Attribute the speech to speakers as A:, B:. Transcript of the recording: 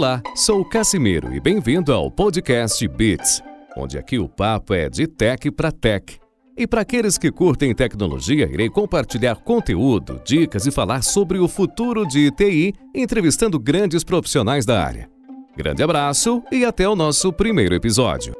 A: Olá, sou o Casimiro e bem-vindo ao podcast Bits, onde aqui o papo é de tech para tech. E para aqueles que curtem tecnologia, irei compartilhar conteúdo, dicas e falar sobre o futuro de TI, entrevistando grandes profissionais da área. Grande abraço e até o nosso primeiro episódio.